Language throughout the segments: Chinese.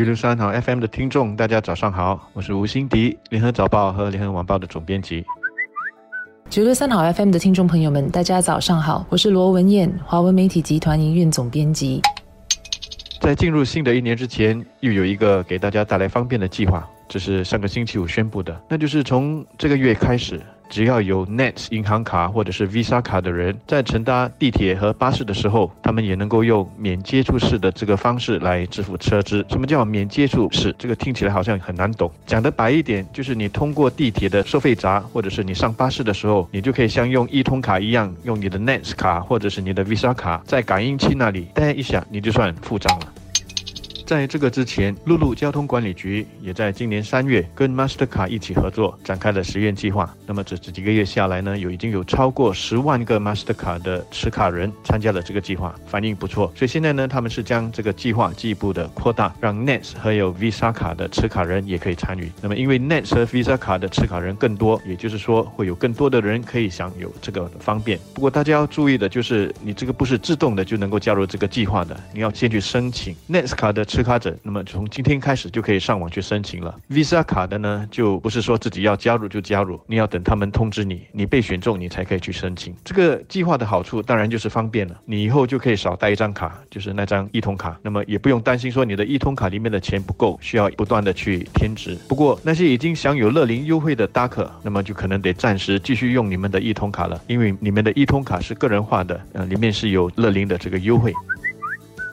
九六三好 FM 的听众，大家早上好，我是吴欣迪，联合早报和联合晚报的总编辑。九六三好 FM 的听众朋友们，大家早上好，我是罗文燕，华文媒体集团营运总编辑。在进入新的一年之前，又有一个给大家带来方便的计划，这是上个星期五宣布的，那就是从这个月开始。只要有 Nets 银行卡或者是 Visa 卡的人，在乘搭地铁和巴士的时候，他们也能够用免接触式的这个方式来支付车资。什么叫免接触式？这个听起来好像很难懂。讲得白一点，就是你通过地铁的收费闸，或者是你上巴士的时候，你就可以像用一通卡一样，用你的 Nets 卡或者是你的 Visa 卡，在感应器那里呆一下，你就算付账了。在这个之前，陆路交通管理局也在今年三月跟 Mastercard 一起合作，展开了实验计划。那么这这几个月下来呢，有已经有超过十万个 Mastercard 的持卡人参加了这个计划，反应不错。所以现在呢，他们是将这个计划进一步的扩大，让 Nets 和有 Visa 卡的持卡人也可以参与。那么因为 Nets 和 Visa 卡的持卡人更多，也就是说会有更多的人可以享有这个方便。不过大家要注意的就是，你这个不是自动的就能够加入这个计划的，你要先去申请 Nets 卡的持。持卡者，那么从今天开始就可以上网去申请了。Visa 卡的呢，就不是说自己要加入就加入，你要等他们通知你，你被选中，你才可以去申请。这个计划的好处当然就是方便了，你以后就可以少带一张卡，就是那张一通卡，那么也不用担心说你的一通卡里面的钱不够，需要不断的去添值。不过那些已经享有乐龄优惠的搭客，那么就可能得暂时继续用你们的一通卡了，因为你们的一通卡是个人化的，呃，里面是有乐龄的这个优惠。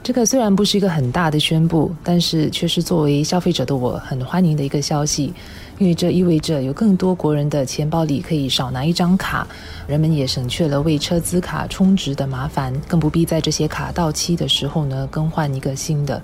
这个虽然不是一个很大的宣布，但是却是作为消费者的我很欢迎的一个消息，因为这意味着有更多国人的钱包里可以少拿一张卡，人们也省去了为车资卡充值的麻烦，更不必在这些卡到期的时候呢更换一个新的。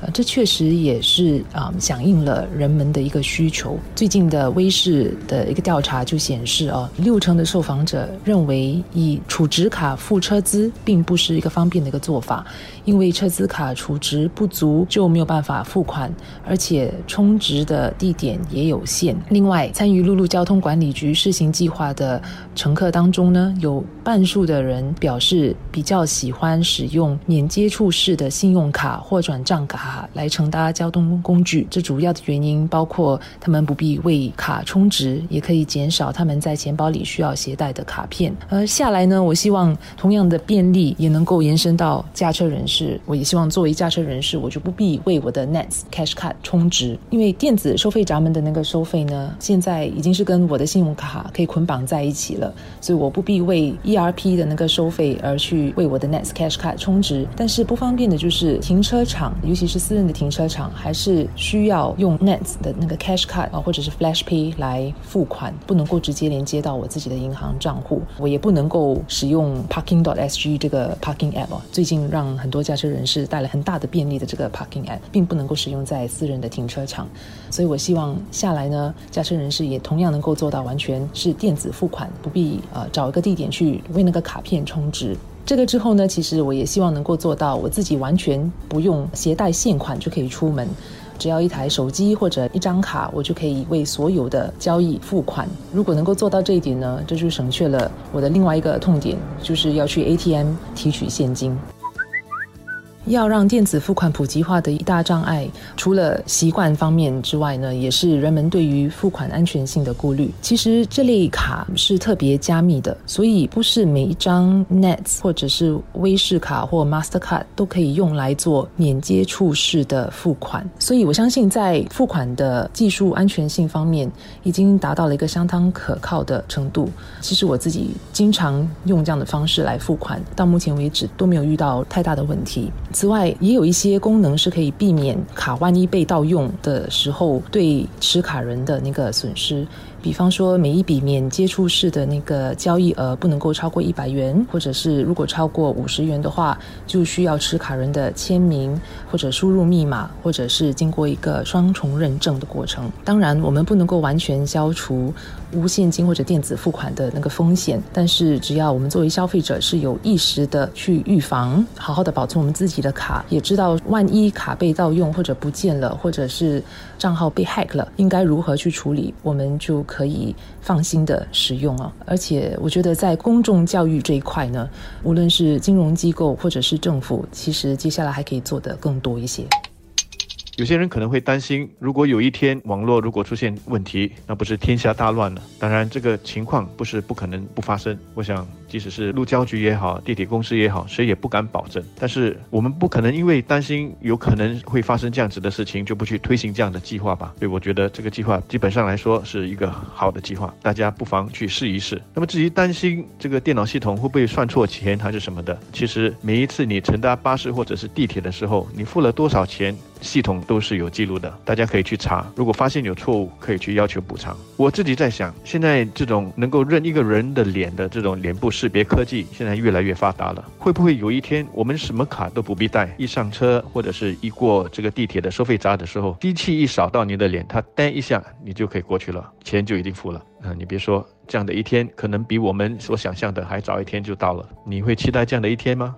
呃，这确实也是啊，响应了人们的一个需求。最近的威视的一个调查就显示，哦，六成的受访者认为以储值卡付车资并不是一个方便的一个做法，因为车资卡储值不足就没有办法付款，而且充值的地点也有限。另外，参与陆路交通管理局试行计划的乘客当中呢，有半数的人表示比较喜欢使用免接触式的信用卡或转账卡。来乘搭交通工具，这主要的原因包括他们不必为卡充值，也可以减少他们在钱包里需要携带的卡片。而下来呢，我希望同样的便利也能够延伸到驾车人士。我也希望作为驾车人士，我就不必为我的 Nets Cash Card 充值，因为电子收费闸门的那个收费呢，现在已经是跟我的信用卡可以捆绑在一起了，所以我不必为 ERP 的那个收费而去为我的 n e t Cash Card 充值。但是不方便的就是停车场，尤其是私人的停车场还是需要用 n e t 的那个 Cash Card 啊，或者是 Flash Pay 来付款，不能够直接连接到我自己的银行账户。我也不能够使用 Parking dot SG 这个 Parking App 啊。最近让很多驾车人士带来很大的便利的这个 Parking App，并不能够使用在私人的停车场。所以我希望下来呢，驾车人士也同样能够做到完全是电子付款，不必呃找一个地点去为那个卡片充值。这个之后呢，其实我也希望能够做到，我自己完全不用携带现款就可以出门，只要一台手机或者一张卡，我就可以为所有的交易付款。如果能够做到这一点呢，这就省去了我的另外一个痛点，就是要去 ATM 提取现金。要让电子付款普及化的一大障碍，除了习惯方面之外呢，也是人们对于付款安全性的顾虑。其实这类卡是特别加密的，所以不是每一张 Nets 或者是威士卡或 Mastercard 都可以用来做免接触式的付款。所以我相信，在付款的技术安全性方面，已经达到了一个相当可靠的程度。其实我自己经常用这样的方式来付款，到目前为止都没有遇到太大的问题。此外，也有一些功能是可以避免卡万一被盗用的时候对持卡人的那个损失。比方说，每一笔免接触式的那个交易额不能够超过一百元，或者是如果超过五十元的话，就需要持卡人的签名或者输入密码，或者是经过一个双重认证的过程。当然，我们不能够完全消除无现金或者电子付款的那个风险，但是只要我们作为消费者是有意识的去预防，好好的保存我们自己的卡，也知道万一卡被盗用或者不见了，或者是账号被 hack 了，应该如何去处理，我们就。可以放心的使用啊，而且我觉得在公众教育这一块呢，无论是金融机构或者是政府，其实接下来还可以做得更多一些。有些人可能会担心，如果有一天网络如果出现问题，那不是天下大乱了？当然，这个情况不是不可能不发生。我想，即使是路交局也好，地铁公司也好，谁也不敢保证。但是我们不可能因为担心有可能会发生这样子的事情，就不去推行这样的计划吧？所以我觉得这个计划基本上来说是一个好的计划，大家不妨去试一试。那么至于担心这个电脑系统会不会算错钱还是什么的，其实每一次你乘搭巴士或者是地铁的时候，你付了多少钱？系统都是有记录的，大家可以去查。如果发现有错误，可以去要求补偿。我自己在想，现在这种能够认一个人的脸的这种脸部识别科技，现在越来越发达了。会不会有一天，我们什么卡都不必带，一上车或者是一过这个地铁的收费闸的时候，机器一扫到你的脸，它噔一下，你就可以过去了，钱就已经付了。啊，你别说，这样的一天可能比我们所想象的还早一天就到了。你会期待这样的一天吗？